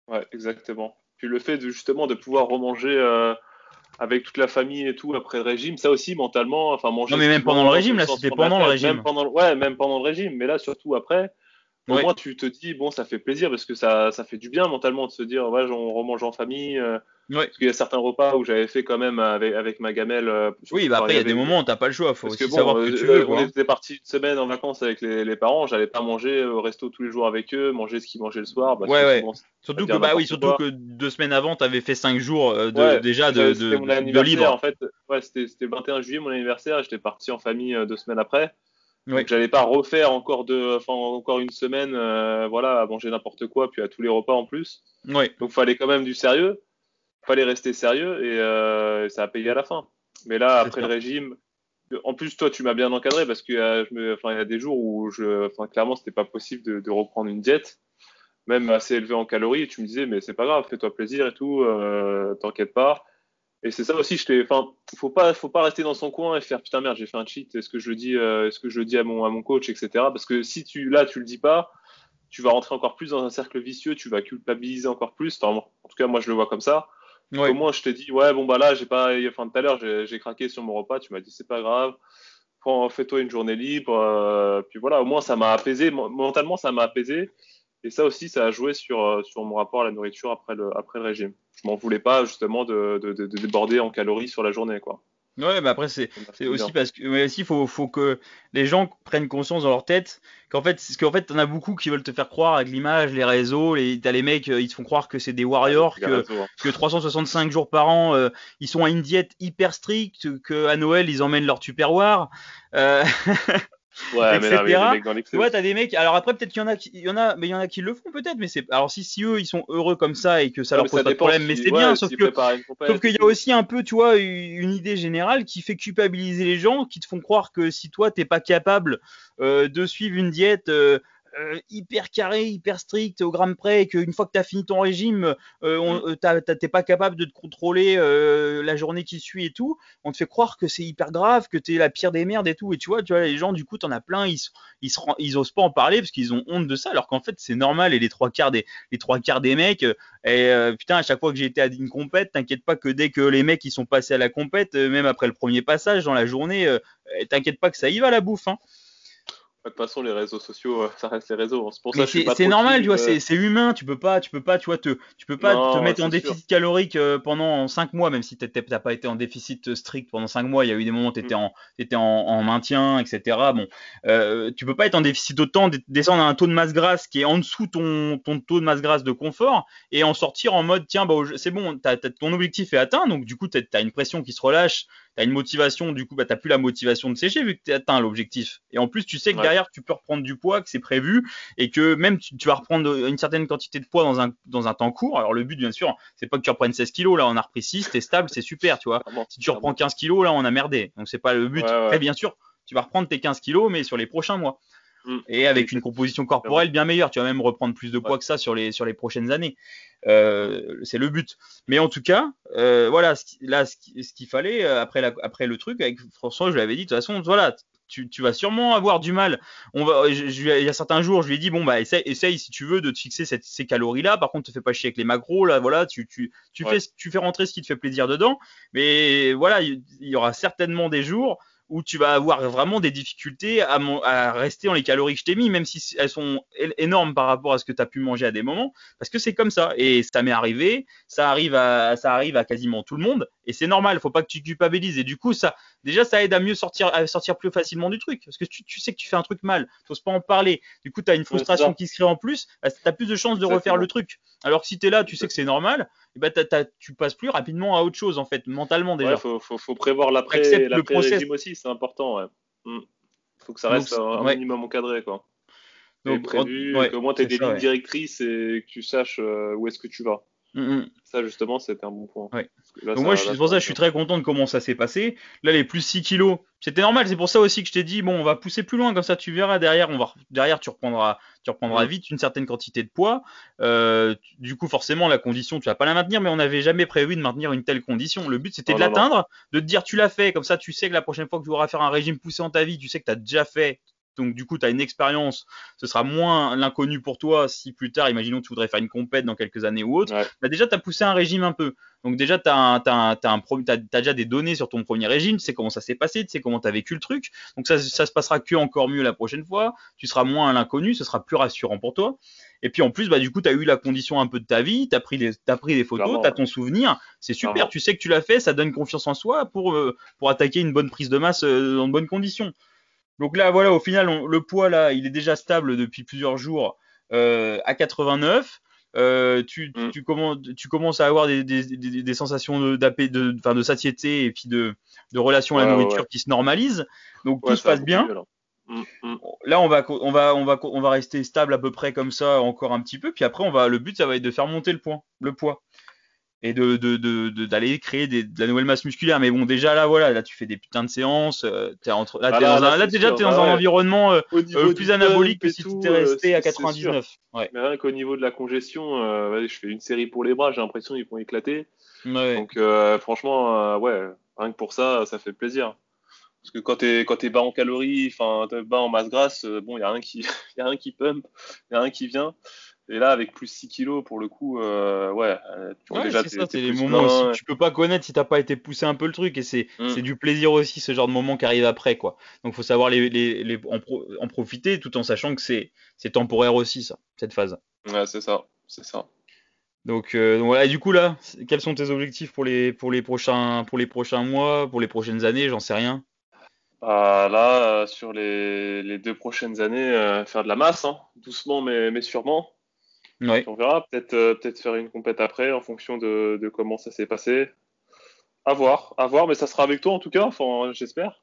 Ouais, exactement. Puis le fait de, justement de pouvoir remanger. Euh avec toute la famille et tout après le régime, ça aussi mentalement, enfin manger. Non mais même pendant le régime, là, c'était pendant le régime. Même pendant, ouais, même pendant le régime, mais là surtout après. Au moins, tu te dis, bon, ça fait plaisir parce que ça, ça fait du bien mentalement de se dire, ouais, on remange en famille. Euh, parce qu'il y a certains repas où j'avais fait quand même avec, avec ma gamelle. Euh, oui, bah après, il y a des moments où t'as pas le choix. Faut aussi savoir que tu veux. On était parti une semaine en vacances avec les, les parents. J'allais pas manger au resto tous les jours avec eux, manger ce qu'ils mangeaient le soir. ouais, ouais. surtout que, bah oui, surtout que deux semaines avant, t'avais fait cinq jours euh, déjà de, de, de, libre. En fait, ouais, c'était le 21 juillet, mon anniversaire. J'étais parti en famille euh, deux semaines après. Donc j'allais pas refaire encore de, enfin encore une semaine, voilà, à manger n'importe quoi, puis à tous les repas en plus. Oui. Donc fallait quand même du sérieux fallait rester sérieux et euh, ça a payé à la fin. Mais là, après le régime, en plus, toi, tu m'as bien encadré parce que euh, je me, enfin, il y a des jours où je, enfin, clairement, c'était pas possible de, de, reprendre une diète, même assez élevée en calories. Et tu me disais, mais c'est pas grave, fais-toi plaisir et tout, euh, t'inquiète pas. Et c'est ça aussi, je t'ai, enfin, faut pas, faut pas rester dans son coin et faire putain merde, j'ai fait un cheat. Est-ce que je le dis, euh, est-ce que je le dis à mon, à mon coach, etc. Parce que si tu, là, tu le dis pas, tu vas rentrer encore plus dans un cercle vicieux, tu vas culpabiliser encore plus. en tout cas, moi, je le vois comme ça. Au moins, je te dis, ouais, bon, bah là, j'ai pas, enfin, tout à l'heure, j'ai craqué sur mon repas, tu m'as dit, c'est pas grave, fais-toi une journée libre, euh, puis voilà, au moins, ça m'a apaisé, mentalement, ça m'a apaisé. Et ça aussi, ça a joué sur, sur mon rapport à la nourriture après le, après le régime. Je m'en voulais pas justement de, de, de, déborder en calories sur la journée, quoi. Ouais, mais après, c'est aussi parce que, mais aussi, faut, faut que les gens prennent conscience dans leur tête qu'en fait, parce qu'en fait, t'en as beaucoup qui veulent te faire croire avec l'image, les réseaux, les, t'as les mecs, euh, ils te font croire que c'est des warriors, que, hein. que 365 jours par an, euh, ils sont à une diète hyper stricte, que à Noël, ils emmènent leur tupperware. Euh... Ouais, mais là, tu vois, t'as des mecs. Alors après, peut-être qu'il y en a, qui, il y en a, mais il y en a qui le font peut-être. Mais c'est. Alors si, si eux, ils sont heureux comme ça et que ça leur pose pas de problème, mais c'est bien. Sauf que, sauf qu'il y a aussi un peu, tu vois, une idée générale qui fait culpabiliser les gens, qui te font croire que si toi t'es pas capable euh, de suivre une diète. Euh, euh, hyper carré, hyper strict au gramme près, et qu'une fois que tu as fini ton régime, euh, mm. euh t'es pas capable de te contrôler euh, la journée qui suit et tout, on te fait croire que c'est hyper grave, que tu es la pire des merdes et tout. Et tu vois, tu vois les gens, du coup, t'en as plein, ils, ils, se, ils osent pas en parler parce qu'ils ont honte de ça, alors qu'en fait, c'est normal. Et les trois quarts des, les trois quarts des mecs, et putain, à chaque fois que j'ai été à une compète, t'inquiète pas que dès que les mecs ils sont passés à la compète, même après le premier passage dans la journée, t'inquiète pas que ça y va la bouffe. Hein. De toute façon, les réseaux sociaux, euh, ça reste les réseaux. C'est pour ça c'est normal, tu vois, euh. c'est humain. Tu peux pas, tu peux pas, tu vois, te, tu peux pas te mettre en déficit calorique euh, pendant 5 mois, même si t'as pas été en déficit strict pendant 5 mois. Il y a eu des moments où t'étais mm. en, étais en, en, maintien, etc. Bon, euh, tu peux pas être en déficit autant, descendre à un taux de masse grasse qui est en dessous ton, ton taux de masse grasse de confort et en sortir en mode, tiens, bah, c'est bon, ton objectif est atteint, donc du coup, t'as as une pression qui se relâche tu as une motivation, du coup, bah, tu plus la motivation de sécher vu que tu as atteint l'objectif. Et en plus, tu sais que derrière, tu peux reprendre du poids, que c'est prévu, et que même tu, vas reprendre une certaine quantité de poids dans un, dans un temps court. Alors, le but, bien sûr, c'est pas que tu reprennes 16 kilos, là, on a repris 6, t'es stable, c'est super, tu vois. si tu reprends 15 kilos, là, on a merdé. Donc, c'est pas le but. Très bien sûr, tu vas reprendre tes 15 kilos, mais sur les prochains mois. Mm. Et avec une composition corporelle bien meilleure, tu vas même reprendre plus de poids que ça sur les, sur les prochaines années. Euh, c'est le but. Mais en tout cas, euh, voilà, là, ce qu'il fallait euh, après, la, après le truc avec François, je l'avais dit, de toute façon, voilà, tu, tu, vas sûrement avoir du mal. On va, je, il y a certains jours, je lui ai dit bon bah essaye, essaye si tu veux de te fixer cette, ces calories là. Par contre, te fais pas chier avec les macros là. Voilà, tu, tu, tu fais, tu fais rentrer ce qui te fait plaisir dedans. Mais voilà, il y aura certainement des jours où tu vas avoir vraiment des difficultés à, à rester dans les calories que je t'ai mis, même si elles sont énormes par rapport à ce que tu as pu manger à des moments, parce que c'est comme ça. Et ça m'est arrivé, ça arrive à, ça arrive à quasiment tout le monde, et c'est normal, il faut pas que tu culpabilises. Et du coup, ça, déjà, ça aide à mieux sortir, à sortir plus facilement du truc, parce que tu, tu sais que tu fais un truc mal, tu pas en parler. Du coup, tu as une frustration qui se crée en plus, bah, tu as plus de chances de refaire le truc. Alors que si tu es là, tu sais que c'est normal, et bah, tu passes plus rapidement à autre chose, en fait, mentalement déjà. Il faut, faut, faut, prévoir l'après-régime aussi, c'est important. Ouais. Hmm. faut que ça reste un, minimum encadré. Quoi. Donc, prévu, ouais, moins tu aies des lignes directrices et que tu saches euh, où est-ce que tu vas. Mm, mm. Ça, justement, c'était un bon point. Donc moi, c'est pour ça je suis très content de comment ça s'est passé. Là, les plus 6 kilos, c'était normal. C'est pour ça aussi que je t'ai dit, bon, on va pousser plus loin, comme ça tu verras derrière. On va, derrière, tu reprendras, tu reprendras mm. vite une certaine quantité de poids. Euh, du coup, forcément, la condition, tu vas pas la maintenir, mais on n'avait jamais prévu de maintenir une telle condition. Le but, c'était de l'atteindre, de te dire, tu l'as fait. Comme ça, tu sais que la prochaine fois que tu auras faire un régime poussé en ta vie, tu sais que tu as déjà fait donc du coup, tu as une expérience, ce sera moins l'inconnu pour toi si plus tard, imaginons que tu voudrais faire une compète dans quelques années ou autre. Bah, déjà, tu as poussé un régime un peu. Donc déjà, tu as, déjà des données sur ton premier régime, tu sais comment ça s'est passé, tu sais comment tu as vécu le truc. Donc ça, ça se passera que encore mieux la prochaine fois. Tu seras moins à l'inconnu, ce sera plus rassurant pour toi. Et puis en plus, bah, du coup, tu as eu la condition un peu de ta vie, tu as pris as pris des photos, tu as ton souvenir. C'est super, tu sais que tu l'as fait, ça donne confiance en soi pour, euh, pour attaquer une bonne prise de masse euh, dans de bonnes conditions. Donc là, voilà, au final, le poids, là, il est déjà stable depuis plusieurs jours euh, à 89. Euh, tu, mm. tu, commences, tu, commences, à avoir des, des, des, sensations de, de, enfin, de satiété et puis de, relation à la nourriture qui se normalisent. Donc tout se passe bien. Là, on va, on, va, on, va, on va rester stable à peu près comme ça encore un petit peu. Puis après, on va, le but, ça va être de faire monter le, point, le poids et de d'aller de, créer des, de la nouvelle masse musculaire. Mais bon, déjà là, voilà, là tu fais des putains de séances. Euh, es entre, là, ah dans un, là déjà tu es dans un environnement euh, euh, plus anabolique que si tu étais resté à 99. Ouais. Mais rien qu'au niveau de la congestion, je fais une série pour les bras, j'ai l'impression qu'ils vont éclater. Donc franchement, ouais, rien que pour ça, ça fait plaisir. Parce que quand t'es quand es bas en calories, enfin bas en masse grasse, bon, il y a rien qui y a rien qui pump, il y a rien qui vient. Et là, avec plus 6 kilos, pour le coup, euh, ouais, euh, tu vois déjà, c'est ça, c'est les moments aussi tu peux pas connaître si t'as pas été poussé un peu le truc, et c'est mm. du plaisir aussi, ce genre de moment qui arrive après, quoi. Donc, faut savoir les, les, les en, en, profiter, tout en sachant que c'est c'est temporaire aussi, ça, cette phase. Ouais, c'est ça, c'est ça. Donc, voilà, et du coup là, quels sont tes objectifs pour les, pour les, prochains, pour les prochains mois, pour les prochaines années, j'en sais rien bah, Là, sur les, les, deux prochaines années, faire de la masse, hein, doucement mais, mais sûrement. On verra, peut-être peut-être faire une compète après en fonction de, de comment ça s'est passé. À voir, à voir, mais ça sera avec toi en tout cas, enfin, j'espère.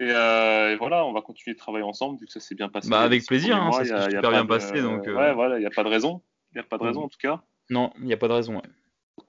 Et, et, voilà, on va continuer de travailler ensemble vu que ça s'est bien passé. Bah, avec plaisir, hein, ça s'est super bien passé. Donc, Ouais, voilà, il n'y a pas de raison. Il n'y a pas de raison en tout cas. Non, il n'y a pas de raison.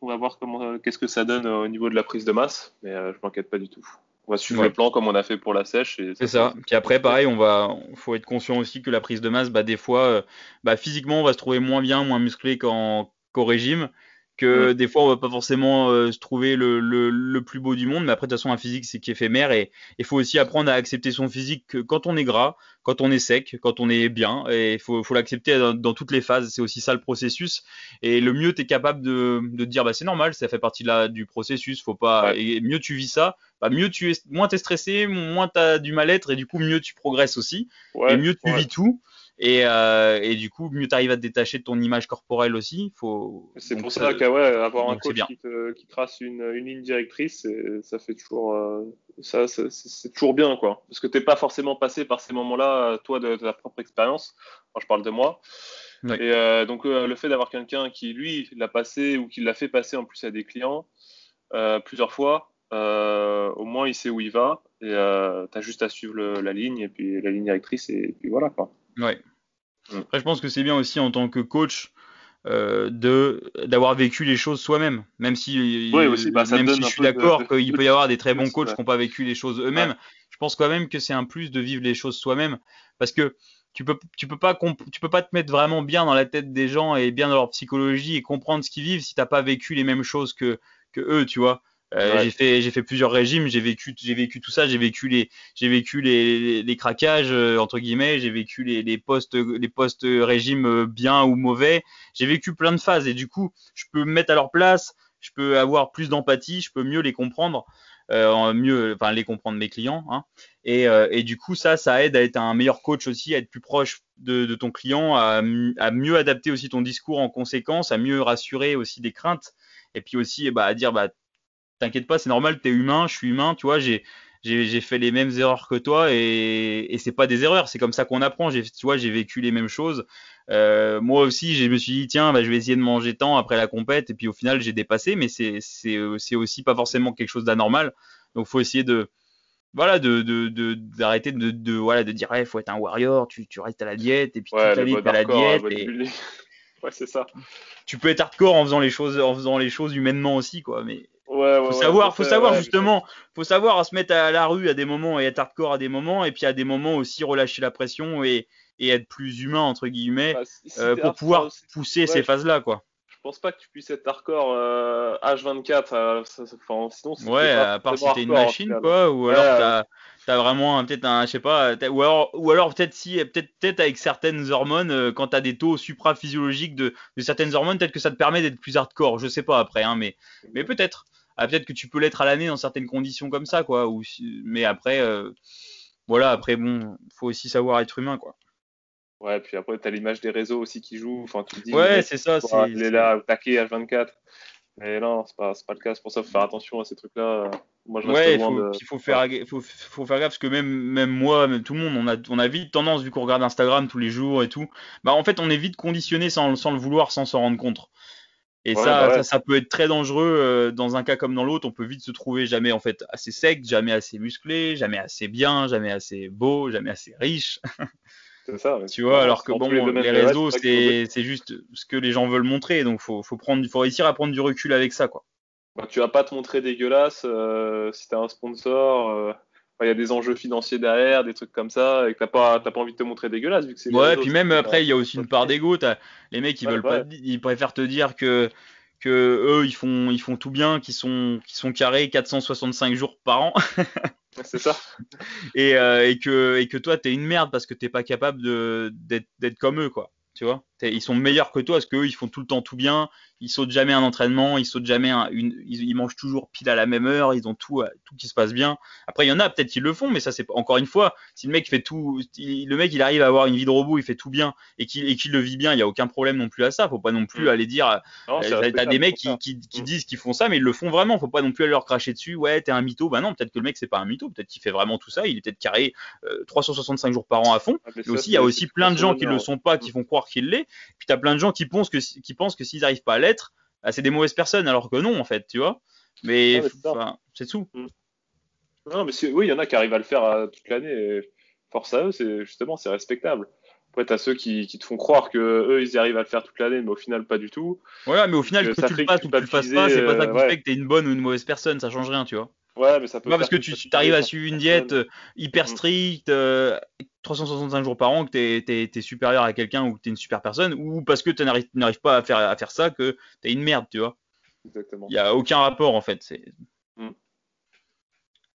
On va voir comment, qu'est-ce que ça donne au niveau de la prise de masse, mais je m'inquiète pas du tout. On va suivre le plan comme on a fait pour la sèche. C'est ça. Puis après, pareil, on va, faut être conscient aussi que la prise de masse, bah, des fois, euh, bah, physiquement, on va se trouver moins bien, moins musclé qu'au régime que des fois on va pas forcément euh, se trouver le, le, le, plus beau du monde, mais après de toute façon un physique c'est éphémère et il faut aussi apprendre à accepter son physique quand on est gras, quand on est sec, quand on est bien et il faut, faut l'accepter dans, dans, toutes les phases, c'est aussi ça le processus. Et le mieux tu es capable de, de dire bah c'est normal, ça fait partie de la, du processus, faut pas et mieux tu vis ça, bah mieux tu es moins tu es stressé, moins tu as du mal-être et du coup mieux tu progresses aussi. Et mieux tu vis tout. Et, euh, et, du coup, mieux tu arrives à te détacher de ton image corporelle aussi. Faut... C'est pour ça, qu'avoir un coach qui, te, qui, trace une, une, ligne directrice, ça fait toujours, euh, ça, c'est toujours bien, quoi. Parce que t'es pas forcément passé par ces moments-là, toi, de, ta propre expérience. Quand je parle de moi. Et euh, donc, le fait d'avoir quelqu'un qui, lui, l'a passé ou qui l'a fait passer en plus à des clients plusieurs fois, au moins il sait où il va. Et tu as juste à suivre le, la ligne et puis la ligne directrice, et puis voilà, quoi. Ouais. Mm. Après, je pense que c'est bien aussi en tant que coach euh, de d'avoir vécu les choses soi-même. Même si, aussi, bah, même si je suis d'accord qu'il peut y avoir des très bons coachs qui n'ont pas vécu les choses eux-mêmes, je pense quand même que c'est un plus de vivre les choses soi-même parce que tu peux tu peux pas tu peux pas te mettre vraiment bien dans la tête des gens et bien dans leur psychologie et comprendre ce qu'ils vivent si t'as pas vécu les mêmes choses que que eux, tu vois. Euh, J'ai fait j'ai fait plusieurs régimes, j'ai vécu j'ai vécu tout ça, j'ai vécu les j'ai vécu les, les, craquages euh, entre guillemets, j'ai vécu les, les postes les postes régimes euh, bien ou mauvais, j'ai vécu plein de phases et du coup je peux me mettre à leur place, je peux avoir plus d'empathie, je peux mieux les comprendre, mieux enfin les comprendre mes clients hein, et, et du coup ça ça aide à être un meilleur coach aussi, à être plus proche de, de ton client, à, à mieux adapter aussi ton discours en conséquence, à mieux rassurer aussi des craintes. Et puis aussi bah, à dire bah t'inquiète pas, c'est normal, t'es humain, je suis humain, tu vois, j'ai j'ai fait les mêmes erreurs que toi et, et c'est pas des erreurs, c'est comme ça qu'on apprend. Tu vois, j'ai vécu les mêmes choses. Euh, moi aussi, je me suis dit tiens, bah, je vais essayer de manger tant après la compète et puis au final j'ai dépassé, mais c'est c'est aussi pas forcément quelque chose d'anormal. Donc faut essayer de voilà de d'arrêter de, de, de, voilà de dire il faut être un warrior, tu, tu restes à la diète et puis ouais, tu à la diète et... ouais c'est ça. Tu peux être hardcore en faisant les choses en faisant les choses humainement aussi quoi, mais Ouais, faut savoir, faut savoir justement, faut savoir à se mettre à la rue à des moments et être hardcore à des moments, et puis à des moments aussi relâcher la pression et, et être plus humain entre guillemets bah, euh, pour pouvoir pousser ces phases-là, quoi. Je pense pas que tu puisses être hardcore euh, H24, euh, sinon. Ouais, à part si t'es une machine, quoi, ou alors t'as t'as vraiment peut-être un, je sais pas, ou alors, ou alors peut-être si, peut-être peut-être avec certaines hormones, euh, quand t'as des taux supraphysiologiques de, de certaines hormones, peut-être que ça te permet d'être plus hardcore. Je sais pas après, hein, mais mais peut-être. Ah, peut-être que tu peux l'être à l'année dans certaines conditions comme ça, quoi. Ou, mais après, euh, voilà, après, bon, faut aussi savoir être humain, quoi. Ouais, puis après, tu as l'image des réseaux aussi qui jouent. Enfin, tu te dis, ouais, c'est ça. Il est là, taqué à 24. Mais non, c'est pas, pas le cas. C'est pour ça qu'il faut faire attention à ces trucs-là. Moi, je ouais, il faut, faut, faire, faut, faut, faire gaffe parce que même, même moi, même tout le monde, on a, on a vite tendance, vu qu'on regarde Instagram tous les jours et tout, bah en fait, on est vite conditionné sans, sans le vouloir, sans s'en rendre compte. Et ça, bah ça, ça, peut être très dangereux euh, dans un cas comme dans l'autre. On peut vite se trouver jamais en fait assez sec, jamais assez musclé, jamais assez bien, jamais assez beau, jamais assez riche. C'est ça. tu vois, alors que bon, les, réseaux, c'est c'est juste ce que les gens veulent montrer. Donc faut faut prendre, faut réussir à prendre du recul avec ça, quoi. Bah, tu vas pas te montrer dégueulasse euh, si t'as un sponsor. Euh, il y a des enjeux financiers derrière, des trucs comme ça, et que t'as pas, pas envie de te montrer dégueulasse vu que c'est. Ouais, puis même après, il y a aussi une part d'ego. Les mecs, ils veulent pas, ils préfèrent te dire que que eux, ils font, ils font tout bien, qu'ils sont, qu'ils sont carrés 465 jours par an. c'est ça. Et, euh, et, que et que toi, t'es une merde parce que t'es pas capable de d'être d'être comme eux, quoi. Tu vois. Ils sont meilleurs que toi parce qu'eux, ils font tout le temps tout bien. Ils sautent jamais un entraînement, ils sautent jamais une, ils, mangent toujours pile à la même heure, ils ont tout, euh, tout qui se passe bien. Après, il y en a peut-être qui le font, mais ça c'est encore une fois, si le mec fait tout, le mec il arrive à avoir une vie de robot, il fait tout bien et qu'il le vit bien, il y a aucun problème non plus à ça. Faut pas non plus mm. aller dire, euh, t'as des mecs qui, qui, qui mm. disent qu'ils font ça, mais ils le font vraiment. Faut pas non plus aller leur cracher dessus. Ouais, t'es un mytho. Bah non, peut-être que le mec c'est pas un mytho, peut-être qu'il fait vraiment tout ça. Il est peut-être carré 365 euh, jours par an à fond. Ah, mais, aussi, il y a aussi plein de gens qui le sont pas, qui font croire qu'il l'est. Puis t'as plein de gens qui pensent que qui pensent que s'ils n'arrivent pas à l'être, bah, c'est des mauvaises personnes, alors que non, en fait, tu vois. Mais c'est tout. Mm. Non, mais oui, il y en a qui arrivent à le faire euh, toute l'année. Force à eux, c'est justement, c'est respectable. Après, t'as ceux qui, qui, te font croire que eux, ils arrivent à le faire toute l'année, mais au final, pas du tout. Voilà, mais au final, que, tu le fasses ou que tu le fasses pas, c'est pas ça qui fait que t'es une bonne ou une mauvaise personne, ça change rien, tu vois. Ouais, mais ça peut. Pas parce que tu arrives à suivre une diète euh, hyper mm. stricte, 365 euh, jours par an, que t'es es, supérieur à quelqu'un ou que t'es une super personne, ou parce que tu n'arrives pas à faire, à faire ça, que t'es une merde, tu vois. Exactement. Il n'y a aucun rapport en fait. Mm.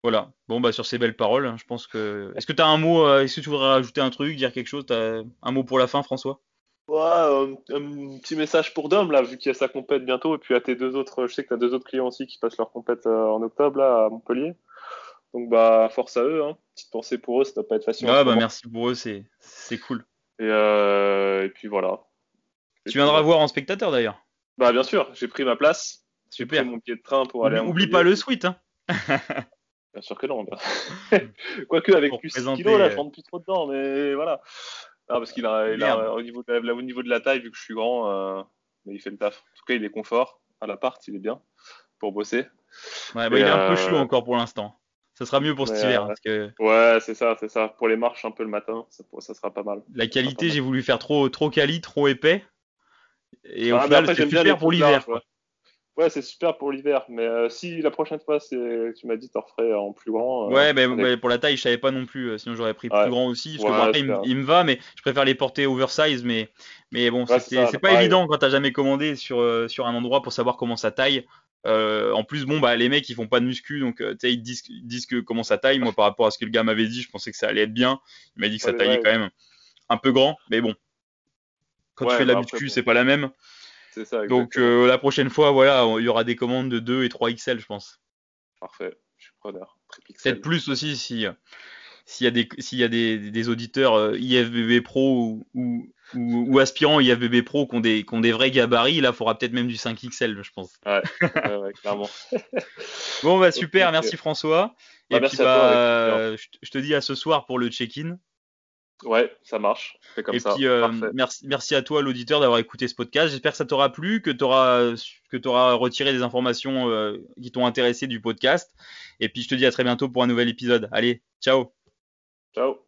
Voilà. Bon, bah sur ces belles paroles, hein, je pense que. Est-ce que tu as un mot euh, Est-ce que tu voudrais rajouter un truc, dire quelque chose as Un mot pour la fin, François? Ouais, un, petit message pour Dom, là, vu qu'il y a sa compète bientôt, et puis à tes deux autres, je sais que tu as deux autres clients aussi qui passent leur compète euh, en octobre, là, à Montpellier. Donc, bah, force à eux, hein. Petite pensée pour eux, ça doit pas être facile. Ah, bah, merci pour eux, c'est, cool. Et, euh, et puis voilà. tu viendras voir en spectateur d'ailleurs. Bah, bien sûr, j'ai pris ma place. Super. Pris mon pied de train pour aller. Oublie pas le suite, hein. bien sûr que non. Bah. Quoique, avec plus 6 kilos, là, je rentre plus trop dedans, mais voilà. Ah, parce qu'il a, au, niveau de la, au niveau de la taille, vu que je suis grand, euh, mais il fait le taf. En tout cas, il est confort à l'appart, il est bien pour bosser. Ouais, bah, il est un peu chaud euh, encore pour l'instant. Ça sera mieux pour cet hiver. Parce que... Ouais, c'est ça, c'est ça. Pour les marches un peu le matin, ça, ça sera pas mal. La qualité, j'ai voulu faire trop, trop quali, trop épais. Et au ah, final, c'est super pour l'hiver. Ouais, c'est super pour l'hiver, mais euh, si la prochaine fois, tu m'as dit, t'en referais en plus grand. Euh, ouais, mais, pour la taille, je savais pas non plus. Euh, sinon, j'aurais pris plus grand aussi. Parce que après, il, me va, mais je préfère les porter oversize. Mais, mais bon, c'est pas évident quand t'as jamais commandé sur, sur un endroit pour savoir comment ça taille. en plus, bon, bah, les mecs, ils font pas de muscu, donc ils disent, ils disent que comment ça taille. Moi, par rapport à ce que le gars m'avait dit, je pensais que ça allait être bien. Il m'a dit que ça taillait quand même un peu grand, mais bon. Quand tu fais de la bah, muscu, c'est pas la même. Donc euh, la prochaine fois, voilà, il y aura des commandes de 2 et 3 XL, je pense. Parfait, je suis preneur. Peut-être plus aussi si s'il y a des s'il y a des, des auditeurs euh, IFBB Pro ou, ou, ou, aspirants IFBB Pro qui ont des qui ont des vrais gabarits, là, il faudra peut-être même du 5 XL, je pense. Ouais, ouais, clairement. bon bah super, merci François. Bah, et puis bah, je te dis à ce soir pour le check-in. Ouais, ça marche. comme et puis, euh, merci, merci à toi, l'auditeur, d'avoir écouté ce podcast. J'espère que ça t'aura plu, que tu auras, que auras retiré des informations euh, qui t'ont intéressé du podcast. Et puis, je te dis à très bientôt pour un nouvel épisode. Allez, ciao. Ciao.